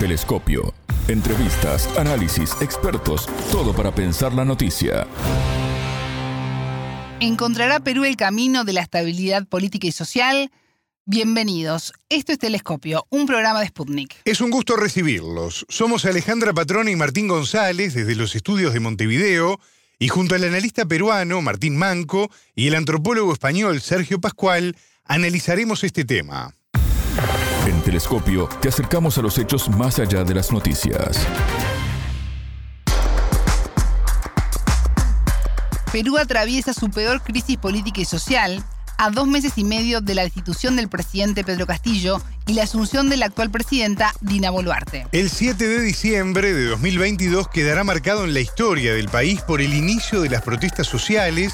Telescopio. Entrevistas, análisis, expertos, todo para pensar la noticia. ¿Encontrará Perú el camino de la estabilidad política y social? Bienvenidos. Esto es Telescopio, un programa de Sputnik. Es un gusto recibirlos. Somos Alejandra Patrona y Martín González desde los estudios de Montevideo y junto al analista peruano Martín Manco y el antropólogo español Sergio Pascual analizaremos este tema. En Telescopio te acercamos a los hechos más allá de las noticias. Perú atraviesa su peor crisis política y social a dos meses y medio de la destitución del presidente Pedro Castillo y la asunción de la actual presidenta Dina Boluarte. El 7 de diciembre de 2022 quedará marcado en la historia del país por el inicio de las protestas sociales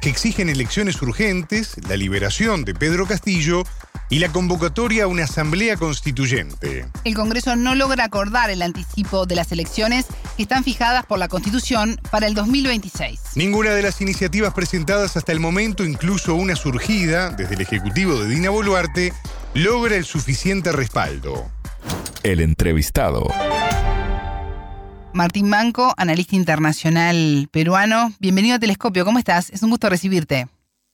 que exigen elecciones urgentes, la liberación de Pedro Castillo y la convocatoria a una asamblea constituyente. El Congreso no logra acordar el anticipo de las elecciones que están fijadas por la Constitución para el 2026. Ninguna de las iniciativas presentadas hasta el momento, incluso una surgida desde el Ejecutivo de Dina Boluarte, logra el suficiente respaldo. El entrevistado. Martín Manco, analista internacional peruano. Bienvenido a Telescopio, ¿cómo estás? Es un gusto recibirte.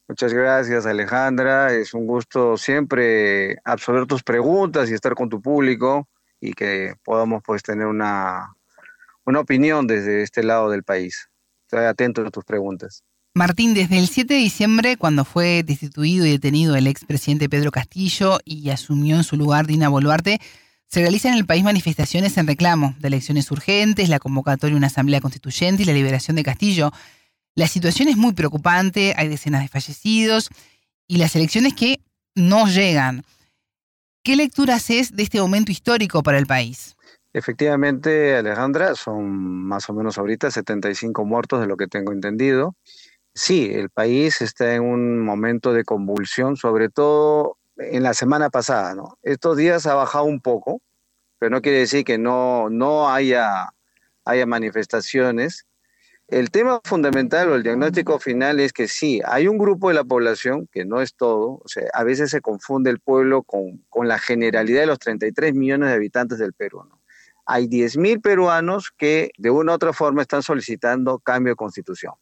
Muchas gracias Alejandra, es un gusto siempre absorber tus preguntas y estar con tu público y que podamos pues tener una, una opinión desde este lado del país. Estoy atento a tus preguntas. Martín, desde el 7 de diciembre, cuando fue destituido y detenido el expresidente Pedro Castillo y asumió en su lugar Dina Boluarte, se realizan en el país manifestaciones en reclamo de elecciones urgentes, la convocatoria de una asamblea constituyente y la liberación de Castillo. La situación es muy preocupante, hay decenas de fallecidos y las elecciones que no llegan. ¿Qué lectura haces de este momento histórico para el país? Efectivamente, Alejandra, son más o menos ahorita 75 muertos de lo que tengo entendido. Sí, el país está en un momento de convulsión, sobre todo en la semana pasada. Estos días ha bajado un poco, pero no quiere decir que no, no haya, haya manifestaciones. El tema fundamental o el diagnóstico final es que sí, hay un grupo de la población, que no es todo, o sea, a veces se confunde el pueblo con, con la generalidad de los 33 millones de habitantes del Perú, ¿no? Hay 10.000 peruanos que de una u otra forma están solicitando cambio de constitución.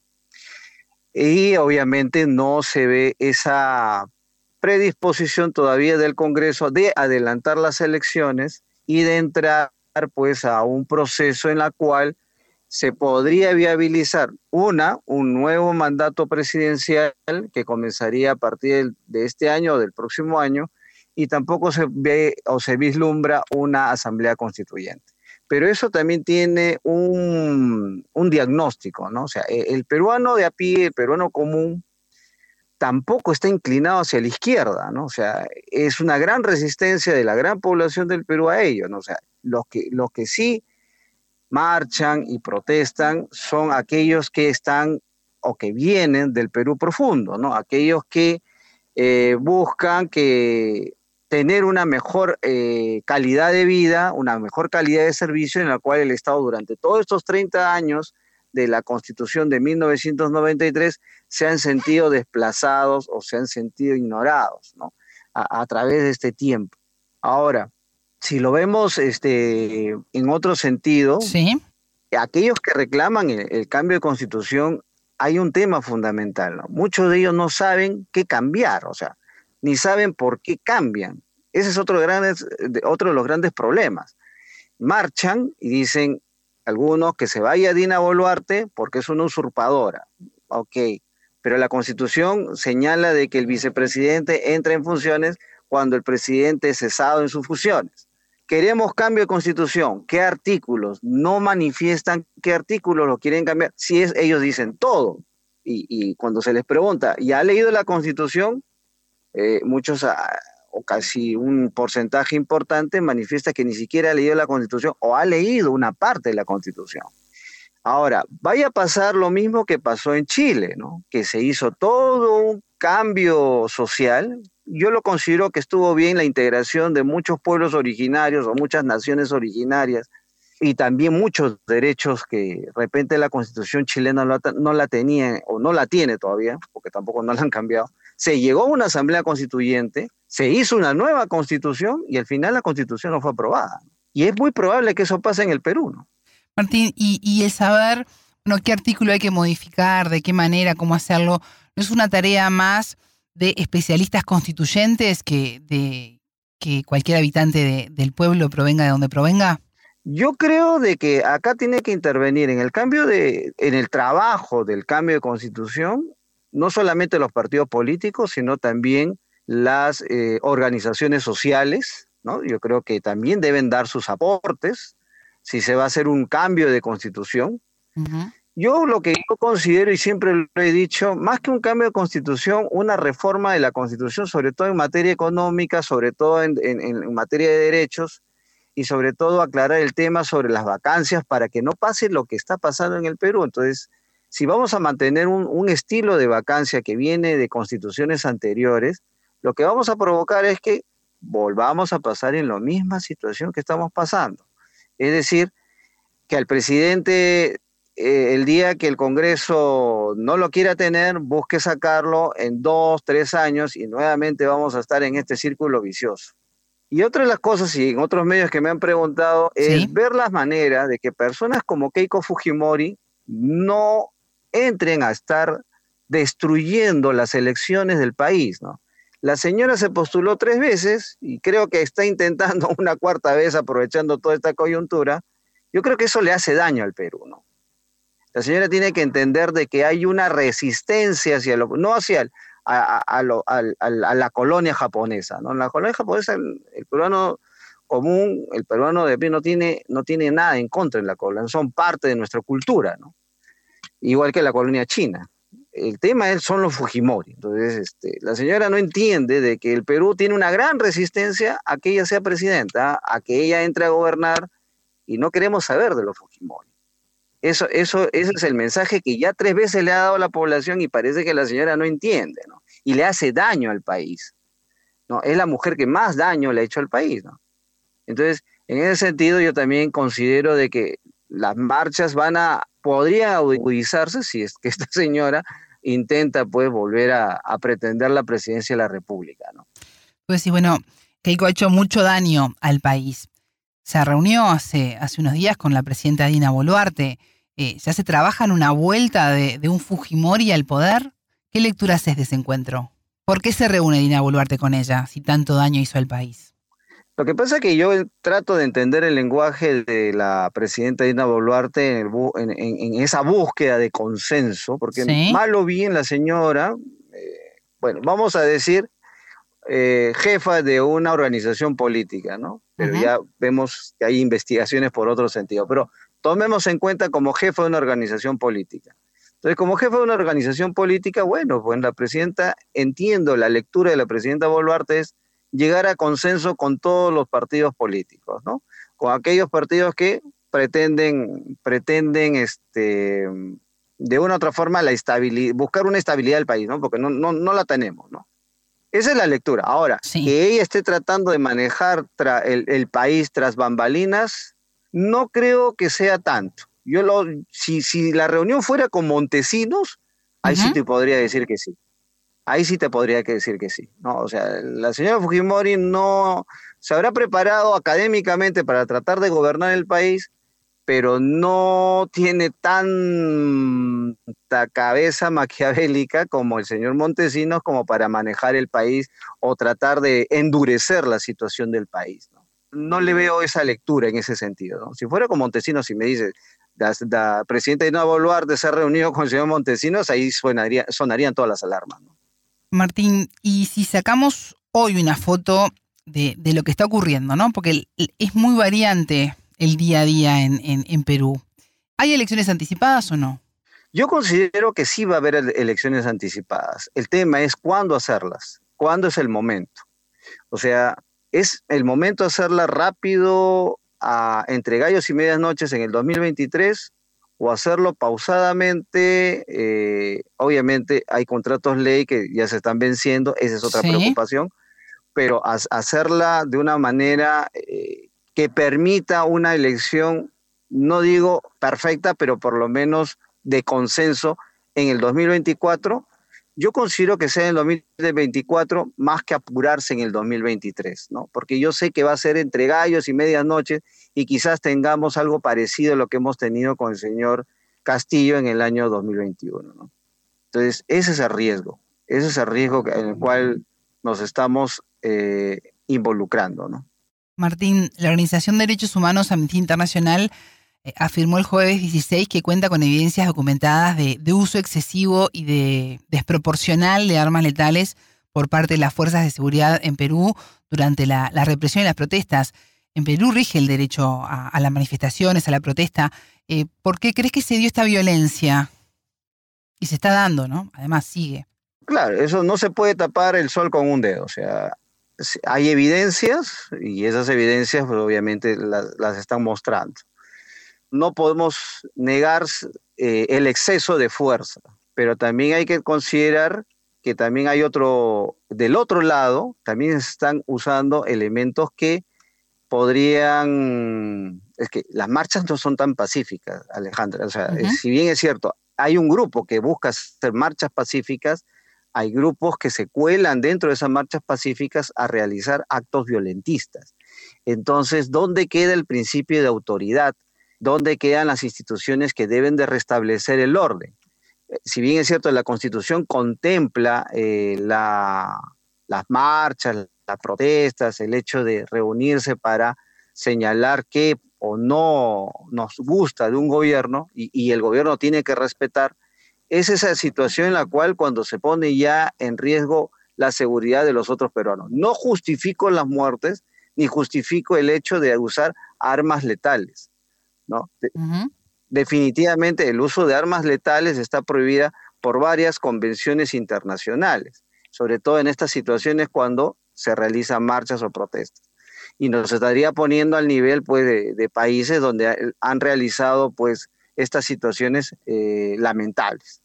Y obviamente no se ve esa predisposición todavía del Congreso de adelantar las elecciones y de entrar pues a un proceso en la cual se podría viabilizar una, un nuevo mandato presidencial que comenzaría a partir de este año o del próximo año y tampoco se ve o se vislumbra una asamblea constituyente. Pero eso también tiene un, un diagnóstico, ¿no? O sea, e, el peruano de a pie, el peruano común, tampoco está inclinado hacia la izquierda, ¿no? O sea, es una gran resistencia de la gran población del Perú a ello, ¿no? O sea, los que, los que sí marchan y protestan son aquellos que están o que vienen del Perú profundo, ¿no? Aquellos que eh, buscan que tener una mejor eh, calidad de vida, una mejor calidad de servicio en la cual el Estado durante todos estos 30 años de la Constitución de 1993 se han sentido desplazados o se han sentido ignorados ¿no? a, a, través de este tiempo. Ahora, si lo vemos este, en otro sentido, ¿Sí? aquellos que reclaman el, el, cambio de Constitución, hay un tema fundamental. ¿no? Muchos de ellos no saben qué cambiar, o sea, ni saben por qué cambian. Ese es otro, grandes, otro de los grandes problemas. Marchan y dicen, algunos que se vaya Dina Boluarte porque es una usurpadora. Ok, pero la constitución señala de que el vicepresidente entra en funciones cuando el presidente es cesado en sus funciones. Queremos cambio de constitución. ¿Qué artículos? No manifiestan qué artículos lo quieren cambiar. Si ellos dicen todo. Y, y cuando se les pregunta, ¿ya ha leído la constitución? Eh, muchos ah, o casi un porcentaje importante manifiesta que ni siquiera ha leído la Constitución o ha leído una parte de la Constitución. Ahora, vaya a pasar lo mismo que pasó en Chile, ¿no? Que se hizo todo un cambio social. Yo lo considero que estuvo bien la integración de muchos pueblos originarios o muchas naciones originarias y también muchos derechos que de repente la constitución chilena no la, tenía o no la tiene todavía, porque tampoco no la han cambiado. Se llegó a una asamblea constituyente, se hizo una nueva constitución y al final la constitución no fue aprobada. Y es muy probable que eso pase en el Perú, ¿no? Martín, y, y el saber, bueno, qué artículo hay que modificar, de qué manera, cómo hacerlo, ¿no es una tarea más de especialistas constituyentes que de que cualquier habitante del pueblo provenga de donde provenga? Yo creo de que acá tiene que intervenir en el cambio de, en el trabajo del cambio de constitución, no solamente los partidos políticos, sino también las eh, organizaciones sociales, ¿no? Yo creo que también deben dar sus aportes si se va a hacer un cambio de constitución. Yo lo que yo considero, y siempre lo he dicho, más que un cambio de constitución, una reforma de la constitución, sobre todo en materia económica, sobre todo en, materia de derechos, y sobre todo aclarar el tema sobre las vacancias para que no pase lo que está pasando en el Perú. Entonces, si vamos a mantener un, un estilo de vacancia que viene de constituciones anteriores, lo que vamos a provocar es que volvamos a pasar en la misma situación que estamos pasando. Es decir, que al presidente eh, el día que el Congreso no lo quiera tener, busque sacarlo en dos, tres años y nuevamente vamos a estar en este círculo vicioso. Y otra de las cosas, y en otros medios que me han preguntado, es ver las maneras de que personas como Keiko Fujimori no entren a estar destruyendo las elecciones del país, ¿no? La señora se postuló tres veces y creo que está intentando una cuarta vez aprovechando toda esta coyuntura. Yo creo que eso le hace daño al Perú. La señora tiene que entender de que hay una resistencia hacia lo, no hacia a, la colonia japonesa, ¿no? La colonia japonesa el, peruano común, el peruano de pie no tiene, no tiene nada en contra de la colonia, son parte de nuestra cultura, ¿no? Igual que la colonia china. El tema es, son los Fujimori. Entonces, este, la señora no entiende de que el Perú tiene una gran resistencia a que ella sea presidenta, a que ella entre a gobernar, y no queremos saber de los Fujimori. Eso, eso, ese es el mensaje que ya tres veces le ha dado a la población y parece que la señora no entiende, ¿no? Y le hace daño al país. ¿no? Es la mujer que más daño le ha hecho al país, ¿no? Entonces, en ese sentido, yo también considero de que las marchas van a, podrían agudizarse si es que esta señora intenta, pues, volver a, pretender la presidencia de la República, ¿no? Pues sí, bueno, Keiko ha hecho mucho daño al país. Se reunió hace, hace unos días con la presidenta Dina Boluarte eh, ¿ya se trabaja en una vuelta de, un Fujimori al poder? ¿Qué lectura haces de ese encuentro? ¿Por qué se reúne Dina Boluarte con ella si tanto daño hizo al país? Lo que pasa es que yo trato de entender el lenguaje de la presidenta Dina Boluarte en, esa búsqueda de consenso, porque malo bien la señora, eh, bueno, vamos a decir, eh, jefa de una organización política, ¿no? Pero ya vemos que hay investigaciones por otro sentido. Pero tomemos en cuenta como jefa de una organización política. Entonces, como jefa de una organización política, bueno, pues la presidenta, entiendo la lectura de la presidenta Boluarte es llegar a consenso con todos los partidos políticos, ¿no? Con aquellos partidos que pretenden, pretenden este, de una u otra forma la estabilidad, buscar una estabilidad del país, ¿no? Porque no, no, no la tenemos, ¿no? Esa es la lectura. Ahora, que ella esté tratando de manejar el, el, país tras bambalinas, no creo que sea tanto. Yo lo, si, si la reunión fuera con Montesinos, ahí sí te podría decir que sí. Ahí sí te podría decir que sí. No, o sea, la señora Fujimori no se habrá preparado académicamente para tratar de gobernar el país, pero no tiene tanta cabeza maquiavélica como el señor Montesinos como para manejar el país o tratar de endurecer la situación del país no le veo esa lectura en ese sentido. Si fuera con Montesinos, si me dice, la, presidenta de Nuevo de se ha reunido con el señor Montesinos, ahí sonarían todas las alarmas. Martín, y si sacamos hoy una foto de, lo que está ocurriendo, ¿no? Porque es muy variante el día a día en, en Perú. ¿Hay elecciones anticipadas o no? Yo considero que sí va a haber elecciones anticipadas. El tema es cuándo hacerlas, cuándo es el momento. O sea, es el momento de hacerla rápido a, entre gallos y medias noches en el 2023 o hacerlo pausadamente. Eh, obviamente hay contratos ley que ya se están venciendo, esa es otra preocupación, pero hacerla de una manera eh, que permita una elección, no digo perfecta, pero por lo menos de consenso en el 2024 yo considero que sea en el 2024 más que apurarse en el 2023, ¿no? Porque yo sé que va a ser entre gallos y medianoche y quizás tengamos algo parecido a lo que hemos tenido con el señor Castillo en el año 2021, ¿no? Entonces, ese es el riesgo, ese es el riesgo en el cual nos estamos eh, involucrando, ¿no? Martín, la Organización de Derechos Humanos Amnistía Internacional eh, afirmó el jueves 16 que cuenta con evidencias documentadas de, uso excesivo y de desproporcional de armas letales por parte de las fuerzas de seguridad en Perú durante la, represión y las protestas. En Perú rige el derecho a, las manifestaciones, a la protesta. Eh, ¿Por qué crees que se dio esta violencia? Y se está dando, ¿no? Además sigue. Claro, eso no se puede tapar el sol con un dedo. O sea, hay evidencias y esas evidencias pues, obviamente las están mostrando. No podemos negar eh, el exceso de fuerza, pero también hay que considerar que también hay otro, del otro lado, también están usando elementos que podrían, es que las marchas no son tan pacíficas, Alejandra, o sea, si bien es cierto, hay un grupo que busca hacer marchas pacíficas, hay grupos que se cuelan dentro de esas marchas pacíficas a realizar actos violentistas. Entonces, ¿dónde queda el principio de autoridad? dónde quedan las instituciones que deben de restablecer el orden. Eh, si bien es cierto, la Constitución contempla eh, las marchas, las protestas, el hecho de reunirse para señalar qué o no nos gusta de un gobierno y, y el gobierno tiene que respetar, es esa situación en la cual cuando se pone ya en riesgo la seguridad de los otros peruanos. No justifico las muertes ni justifico el hecho de usar armas letales Definitivamente el uso de armas letales está prohibida por varias convenciones internacionales, sobre todo en estas situaciones cuando se realizan marchas o protestas. Y nos estaría poniendo al nivel pues, de, países donde han realizado pues, estas situaciones eh, lamentables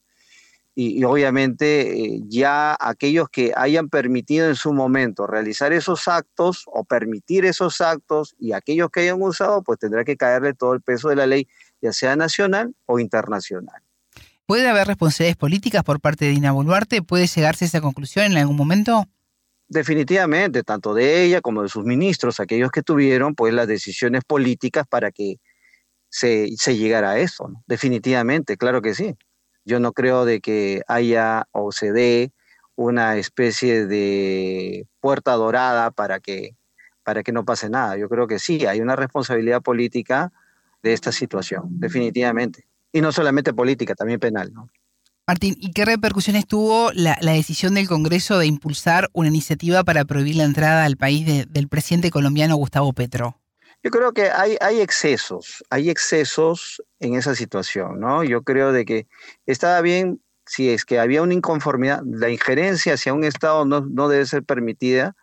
y, obviamente eh, ya aquellos que hayan permitido en su momento realizar esos actos o permitir esos actos y aquellos que hayan usado, pues tendrá que caerle todo el peso de la ley, ya sea nacional o internacional. ¿Puede haber responsabilidades políticas por parte de Dina Boluarte? ¿Puede llegarse a esa conclusión en algún momento? Definitivamente, tanto de ella como de sus ministros, aquellos que tuvieron pues las decisiones políticas para que se, se llegara a eso. Definitivamente, claro que sí. Yo no creo de que haya o se dé una especie de puerta dorada para que, para que no pase nada. Yo creo que sí, hay una responsabilidad política de esta situación, definitivamente. Y no solamente política, también penal. Martín, ¿y qué repercusiones tuvo la, decisión del Congreso de impulsar una iniciativa para prohibir la entrada al país del presidente colombiano Gustavo Petro? Yo creo que hay, hay excesos, hay excesos en esa situación, ¿no? Yo creo de que estaba bien si es que había una inconformidad, la injerencia hacia un Estado no, no debe ser permitida.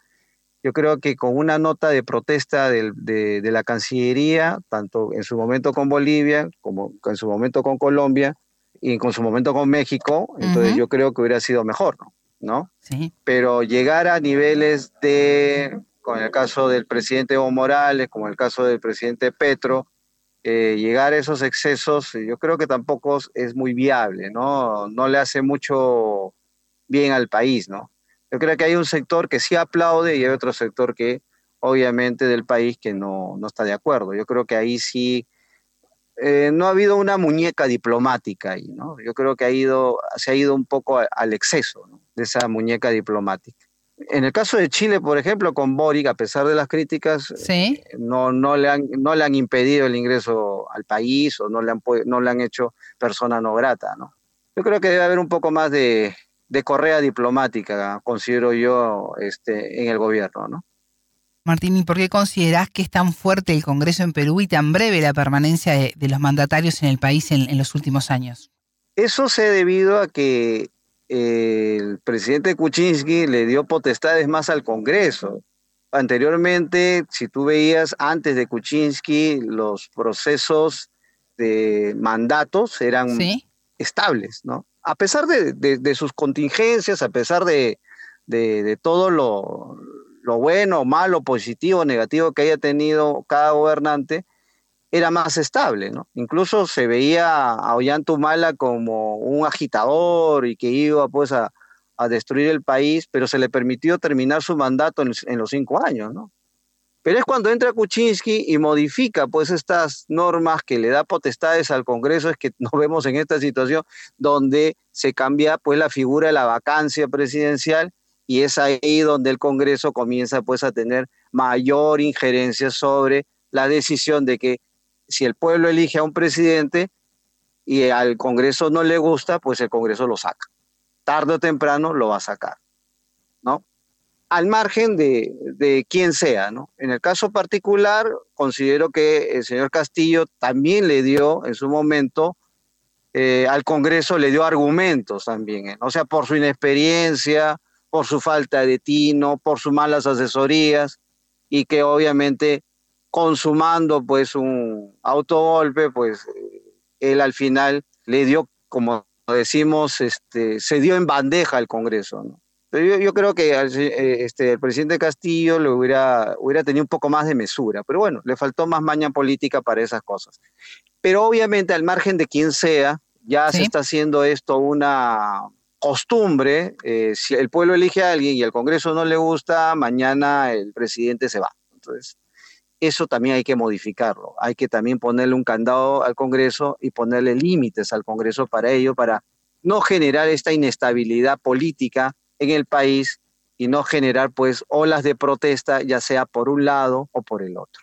Yo creo que con una nota de protesta de, de, la Cancillería, tanto en su momento con Bolivia, como en su momento con Colombia, y con su momento con México, entonces yo creo que hubiera sido mejor, ¿no? Sí. Pero llegar a niveles de con el caso del presidente Evo Morales, como el caso del presidente Petro, eh, llegar a esos excesos, yo creo que tampoco es muy viable, ¿no? No le hace mucho bien al país, ¿no? Yo creo que hay un sector que sí aplaude y hay otro sector que, obviamente, del país que no, no está de acuerdo. Yo creo que ahí sí eh, no ha habido una muñeca diplomática ahí, ¿no? Yo creo que ha ido, se ha ido un poco al exceso de esa muñeca diplomática. En el caso de Chile, por ejemplo, con Boric, a pesar de las críticas, eh, no, no, le han, no le han impedido el ingreso al país o no le han, no le han hecho persona no grata. ¿no? Yo creo que debe haber un poco más de, correa diplomática, considero yo, este, en el gobierno. ¿no? Martín, ¿y por qué considerás que es tan fuerte el Congreso en Perú y tan breve la permanencia de, los mandatarios en el país en los últimos años? Eso se ha debido a que el presidente Kuczynski le dio potestades más al Congreso. Anteriormente, si tú veías antes de Kuczynski, los procesos de mandatos eran estables, ¿no? A pesar de, sus contingencias, a pesar de, todo lo, lo bueno, malo, positivo, negativo que haya tenido cada gobernante, era más estable, ¿no? Incluso se veía a Ollantumala como un agitador y que iba pues a, a destruir el país, pero se le permitió terminar su mandato en, los cinco años, ¿no? Pero es cuando entra Kuczynski y modifica pues estas normas que le da potestades al Congreso, es que nos vemos en esta situación donde se cambia pues la figura de la vacancia presidencial y es ahí donde el Congreso comienza pues a tener mayor injerencia sobre la decisión de que si el pueblo elige a un presidente y al Congreso no le gusta, pues el Congreso lo saca. Tarde o temprano lo va a sacar, ¿no? Al margen de, de quién sea, ¿no? En el caso particular, considero que el señor Castillo también le dio en su momento eh, al Congreso, le dio argumentos también, ¿eh? o sea, por su inexperiencia, por su falta de tino, por sus malas asesorías y que obviamente consumando pues un autogolpe, pues él al final le dio, como decimos, este, se dio en bandeja al Congreso. Yo, yo, creo que eh, este, el presidente Castillo le hubiera, hubiera tenido un poco más de mesura, pero bueno, le faltó más maña política para esas cosas. Pero obviamente al margen de quien sea, ya se está haciendo esto una costumbre, eh, si el pueblo elige a alguien y el Congreso no le gusta, mañana el presidente se va. Entonces, eso también hay que modificarlo. Hay que también ponerle un candado al Congreso y ponerle límites al Congreso para ello, para no generar esta inestabilidad política en el país y no generar pues olas de protesta, ya sea por un lado o por el otro.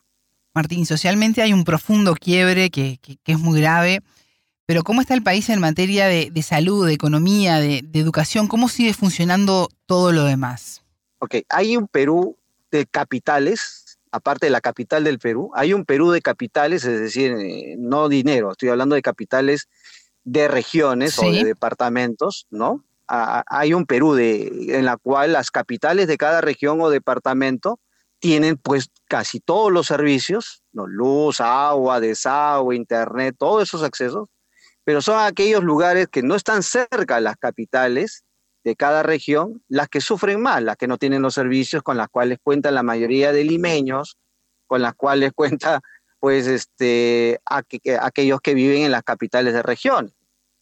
Martín, socialmente hay un profundo quiebre que, que es muy grave pero ¿cómo está el país en materia de, salud, de economía, de, educación? ¿Cómo sigue funcionando todo lo demás? Ok, hay un Perú de capitales, aparte de la capital del Perú, hay un Perú de capitales, es decir, eh, no dinero, estoy hablando de capitales de regiones o de departamentos, ¿no? hay un Perú de, en la cual las capitales de cada región o departamento tienen pues casi todos los servicios, ¿no? luz, agua, desagüe, internet, todos esos accesos pero son aquellos lugares que no están cerca de las capitales de cada región las que sufren más, las que no tienen los servicios con las cuales cuentan la mayoría de limeños, con las cuales cuenta pues este, aquellos que viven en las capitales de región.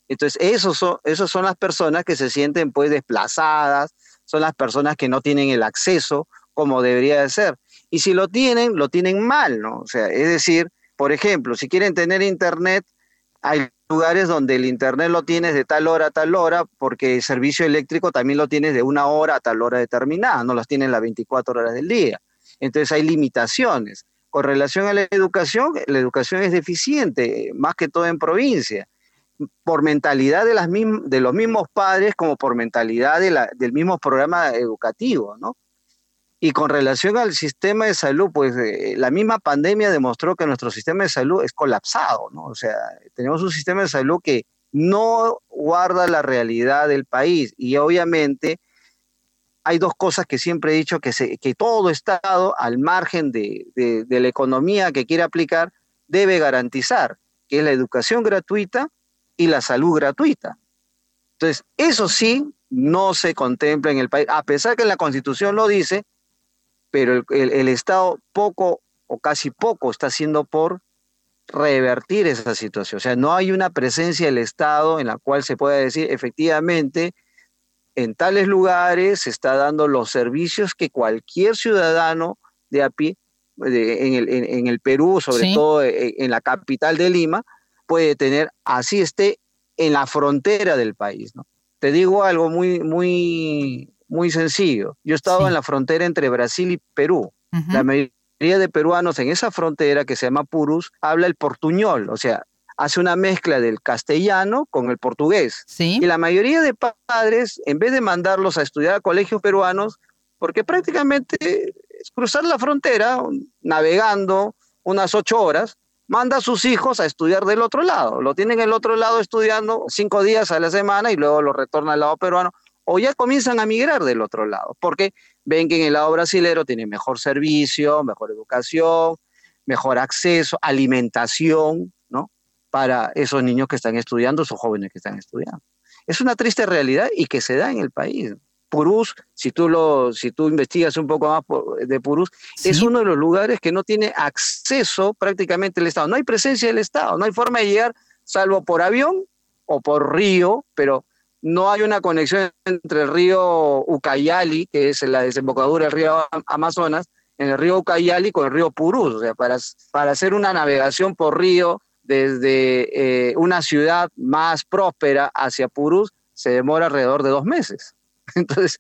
Entonces, esos son, esos son las personas que se sienten pues desplazadas, son las personas que no tienen el acceso como debería de ser. Y si lo tienen, lo tienen mal, ¿no? O sea, es decir, por ejemplo, si quieren tener internet, hay lugares donde el internet lo tienes de tal hora a tal hora, porque el servicio eléctrico también lo tienes de una hora a tal hora determinada, no las tienen las 24 horas del día. Entonces hay limitaciones. Con relación a la educación, la educación es deficiente, más que todo en provincia, por mentalidad de, las de los mismos padres como por mentalidad del mismo programa educativo, ¿no? Y con relación al sistema de salud, pues eh, la misma pandemia demostró que nuestro sistema de salud es colapsado, ¿no? O sea, tenemos un sistema de salud que no guarda la realidad del país y obviamente hay dos cosas que siempre he dicho, que, se, que todo Estado, al margen de, de la economía que quiere aplicar, debe garantizar, que es la educación gratuita y la salud gratuita. Entonces, eso sí no se contempla en el país, a pesar que la Constitución lo dice, pero el, Estado poco o casi poco está haciendo por revertir esa situación. O sea, no hay una presencia del Estado en la cual se pueda decir efectivamente en tales lugares se está dando los servicios que cualquier ciudadano de a pie, en, el, en, el, Perú, sobre todo en, en, la capital de Lima, puede tener, así esté en la frontera del país. ¿no? Te digo algo muy, muy, muy sencillo. Yo he estado en la frontera entre Brasil y Perú. La mayoría de peruanos en esa frontera que se llama Purus habla el portuñol, o sea, hace una mezcla del castellano con el portugués. Y la mayoría de padres, en vez de mandarlos a estudiar a colegios peruanos, porque prácticamente es cruzar la frontera navegando unas ocho horas, manda a sus hijos a estudiar del otro lado. Lo tienen el otro lado estudiando cinco días a la semana y luego lo retorna al lado peruano o ya comienzan a migrar del otro lado, porque ven que en el lado brasilero tienen mejor servicio, mejor educación, mejor acceso, alimentación, ¿no? Para esos niños que están estudiando, esos jóvenes que están estudiando. Es una triste realidad y que se da en el país. Purús, si tú, lo, si tú investigas un poco más de Purús, es uno de los lugares que no tiene acceso prácticamente el Estado. No hay presencia del Estado, no hay forma de llegar salvo por avión o por río, pero no hay una conexión entre el río Ucayali, que es la desembocadura del río Amazonas, en el río Ucayali con el río Purús. O sea, para, para hacer una navegación por río desde eh, una ciudad más próspera hacia Purús se demora alrededor de dos meses. Entonces,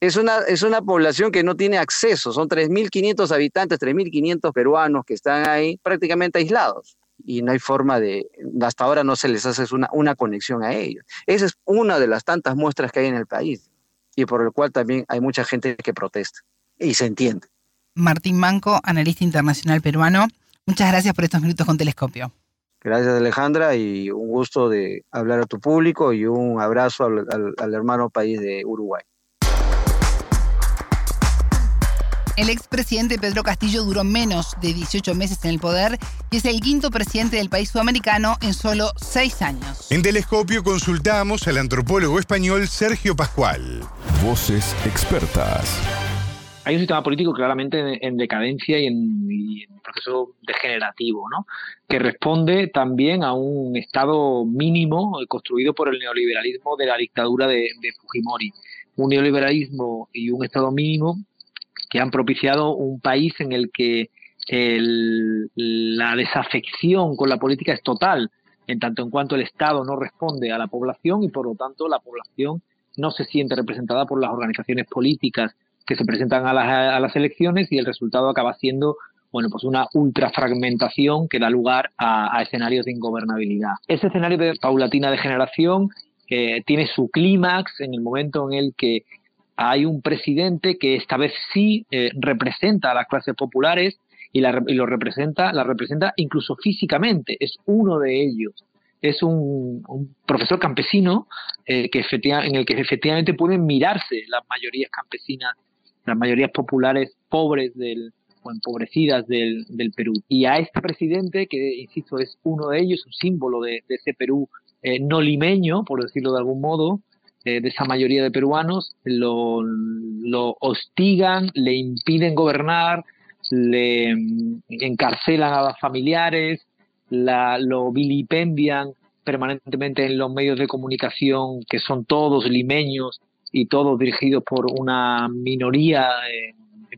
es una, es una población que no tiene acceso, son 3.500 habitantes, 3.500 peruanos que están ahí prácticamente aislados y no hay forma de, hasta ahora no se les hace una, una conexión a ellos. Esa es una de las tantas muestras que hay en el país y por el cual también hay mucha gente que protesta y se entiende. Martín Manco, analista internacional peruano, muchas gracias por estos minutos con Telescopio. Gracias Alejandra y un gusto de hablar a tu público y un abrazo al, hermano país de Uruguay. El expresidente Pedro Castillo duró menos de 18 meses en el poder y es el quinto presidente del país sudamericano en solo seis años. En Telescopio consultamos al antropólogo español Sergio Pascual. Voces expertas hay un sistema político claramente en, decadencia y en, un proceso degenerativo, ¿no? que responde también a un estado mínimo construido por el neoliberalismo de la dictadura de, Fujimori. Un neoliberalismo y un estado mínimo que han propiciado un país en el que la desafección con la política es total, en tanto en cuanto el Estado no responde a la población y por lo tanto la población no se siente representada por las organizaciones políticas que se presentan a las, a las elecciones y el resultado acaba siendo bueno, pues una ultrafragmentación que da lugar a, escenarios de ingobernabilidad. Ese escenario de paulatina degeneración eh, tiene su clímax en el momento en el que hay un presidente que esta vez sí eh, representa a las clases populares y, la, y, lo representa, la representa incluso físicamente, es uno de ellos. Es un, profesor campesino eh, en el que efectivamente pueden mirarse las mayorías campesinas las mayorías populares pobres del, o empobrecidas del, del, Perú. Y a este presidente, que insisto es uno de ellos, un símbolo de, ese Perú eh, no limeño, por decirlo de algún modo, eh, de esa mayoría de peruanos, lo, lo hostigan, le impiden gobernar, le mm, encarcelan a los familiares, la, lo vilipendian permanentemente en los medios de comunicación, que son todos limeños, y todos dirigidos por una minoría eh,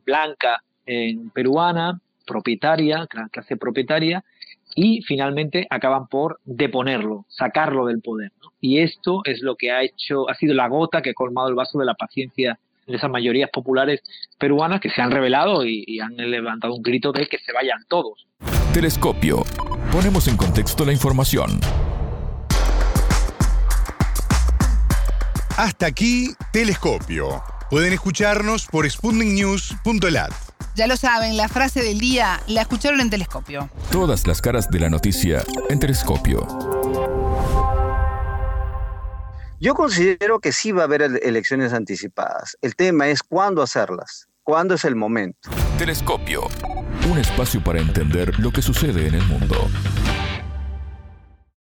blanca peruana, propietaria, clase propietaria, y finalmente acaban por deponerlo, sacarlo del poder. Y esto es lo que ha hecho, ha sido la gota que ha colmado el vaso de la paciencia de esas mayorías populares peruanas que se han revelado y, y han levantado un grito de que se vayan todos. Telescopio. Ponemos en contexto la información. Hasta aquí, Telescopio. Pueden escucharnos por sputniknews.lat. Ya lo saben, la frase del día la escucharon en Telescopio. Todas las caras de la noticia en Telescopio. Yo considero que sí va a haber elecciones anticipadas. El tema es cuándo hacerlas, cuándo es el momento. Telescopio, un espacio para entender lo que sucede en el mundo.